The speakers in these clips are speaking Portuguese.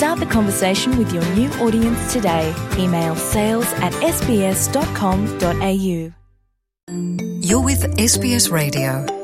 Start the conversation with your new audience today. Email sales at sbs.com.au. You're with SBS Radio.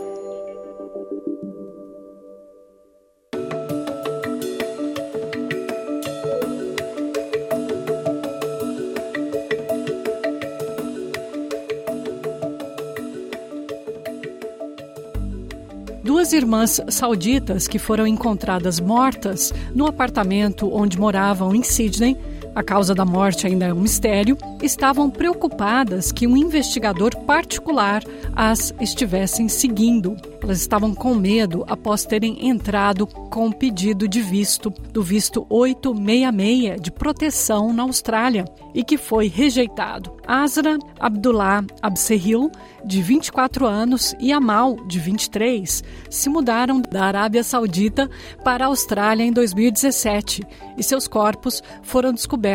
Duas irmãs sauditas que foram encontradas mortas no apartamento onde moravam em Sydney a causa da morte ainda é um mistério, estavam preocupadas que um investigador particular as estivessem seguindo. Elas estavam com medo após terem entrado com pedido de visto, do visto 866 de proteção na Austrália, e que foi rejeitado. Asra Abdullah Absehil, de 24 anos, e Amal, de 23, se mudaram da Arábia Saudita para a Austrália em 2017 e seus corpos foram descobertos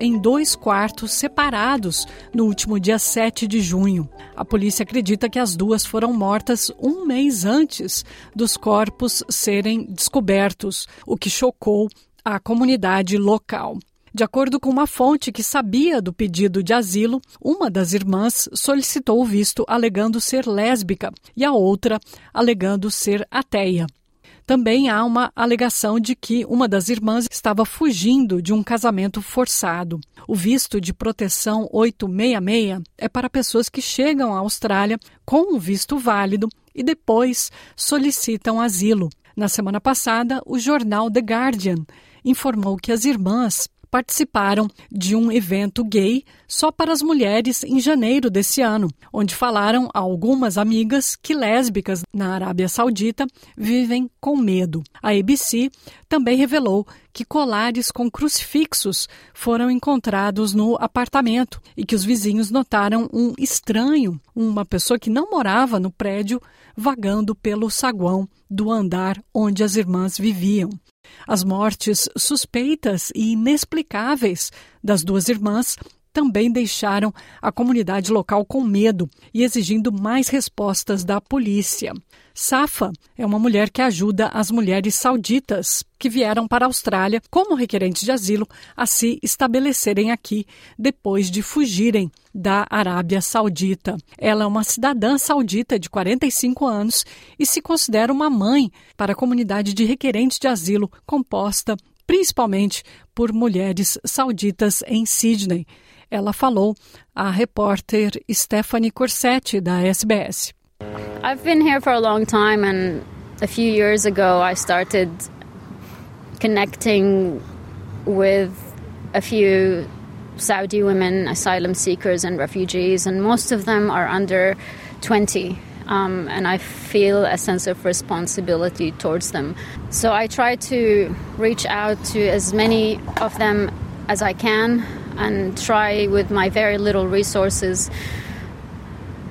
em dois quartos separados no último dia 7 de junho. A polícia acredita que as duas foram mortas um mês antes dos corpos serem descobertos, o que chocou a comunidade local. De acordo com uma fonte que sabia do pedido de asilo, uma das irmãs solicitou o visto alegando ser lésbica e a outra alegando ser ateia. Também há uma alegação de que uma das irmãs estava fugindo de um casamento forçado. O visto de proteção 866 é para pessoas que chegam à Austrália com um visto válido e depois solicitam asilo. Na semana passada, o jornal The Guardian informou que as irmãs participaram de um evento gay só para as mulheres em janeiro desse ano, onde falaram a algumas amigas que lésbicas na Arábia Saudita vivem com medo. A ABC também revelou que colares com crucifixos foram encontrados no apartamento e que os vizinhos notaram um estranho, uma pessoa que não morava no prédio, vagando pelo saguão do andar onde as irmãs viviam. As mortes suspeitas e inexplicáveis das duas irmãs também deixaram a comunidade local com medo e exigindo mais respostas da polícia. Safa é uma mulher que ajuda as mulheres sauditas que vieram para a Austrália como requerentes de asilo a se estabelecerem aqui depois de fugirem da Arábia Saudita. Ela é uma cidadã saudita de 45 anos e se considera uma mãe para a comunidade de requerentes de asilo composta principalmente por mulheres sauditas em Sydney. Ela falou à repórter Stephanie Corsetti da SBS. I've been here for a long time, and a few years ago, I started connecting with a few Saudi women, asylum seekers, and refugees, and most of them are under 20. Um, and I feel a sense of responsibility towards them. So I try to reach out to as many of them as I can and try with my very little resources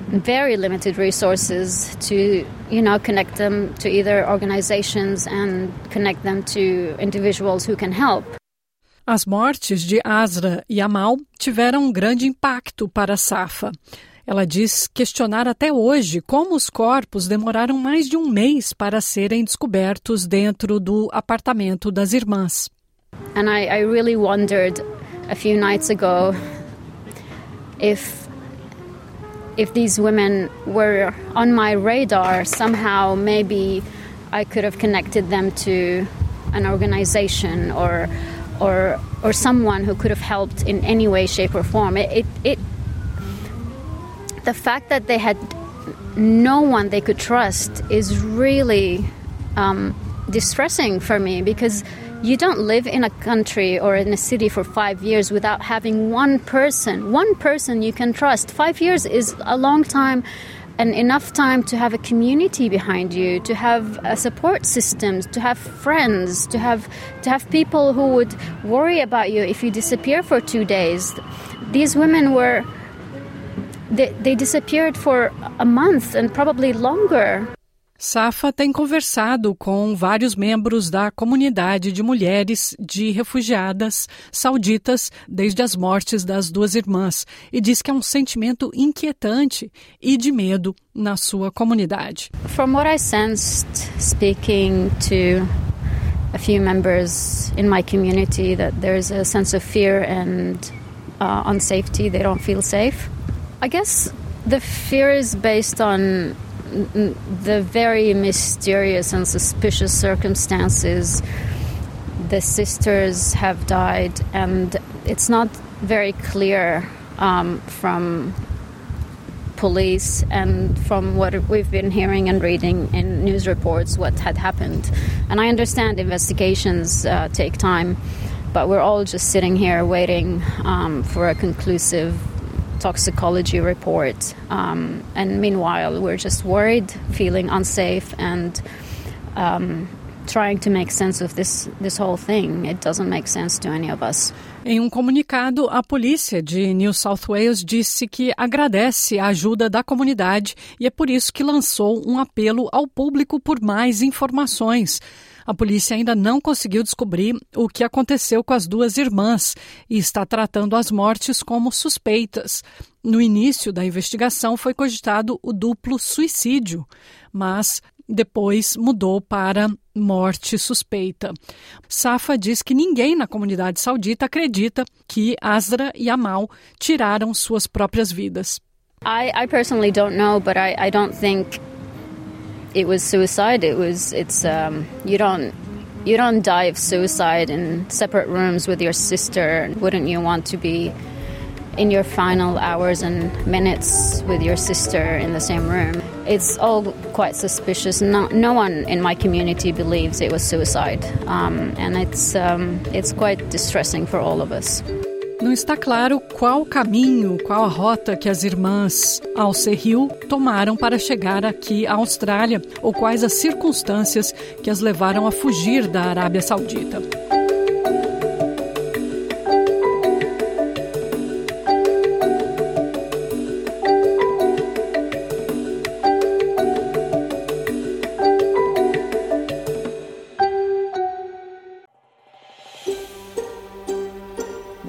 very limited resources to you know connect them to either organizations and connect them to individuals who can help. As mortes de Asra e Amal tiveram um grande impacto para Safa. Ela diz questionar até hoje como os corpos demoraram mais de um mês para serem descobertos dentro do apartamento das irmãs. And I, I really wondered a few nights ago if if these women were on my radar, somehow maybe I could have connected them to an organization or or or someone who could have helped in any way, shape, or form. It, it, it the fact that they had no one they could trust is really um, distressing for me because you don't live in a country or in a city for five years without having one person, one person you can trust. Five years is a long time and enough time to have a community behind you, to have a support system, to have friends, to have to have people who would worry about you if you disappear for two days. These women were they, they disappeared for a month and probably longer. Safa tem conversado com vários membros da comunidade de mulheres de refugiadas sauditas desde as mortes das duas irmãs e diz que é um sentimento inquietante e de medo na sua comunidade. From what I sensed speaking to a few members in my community that there's a sense of fear and uh, unsafety, they don't feel safe. I guess the fear is based on the very mysterious and suspicious circumstances the sisters have died, and it's not very clear um, from police and from what we've been hearing and reading in news reports what had happened. And I understand investigations uh, take time, but we're all just sitting here waiting um, for a conclusive toxicology report. Um, and meanwhile, we're just worried, feeling unsafe, and um, trying to make sense of this, this whole thing. It doesn't make sense to any of us. Em um comunicado, a polícia de New South Wales disse que agradece a ajuda da comunidade e é por isso que lançou um apelo ao público por mais informações. A polícia ainda não conseguiu descobrir o que aconteceu com as duas irmãs e está tratando as mortes como suspeitas. No início da investigação foi cogitado o duplo suicídio, mas depois mudou para morte suspeita. Safa diz que ninguém na comunidade saudita acredita que Asra e Amal tiraram suas próprias vidas. I, I personally don't know, but I, I don't think it was suicide. It was it's um, you don't you don't die of suicide in separate rooms with your sister. Wouldn't you want to be in your final hours and minutes with your sister in the same room? It's all quite suspicious. No, no one in my community believes it was suicide, um, and it's um, it's quite distressing for all of us. Não está claro qual caminho, qual a rota que as irmãs Al-Serril tomaram para chegar aqui à Austrália ou quais as circunstâncias que as levaram a fugir da Arábia Saudita.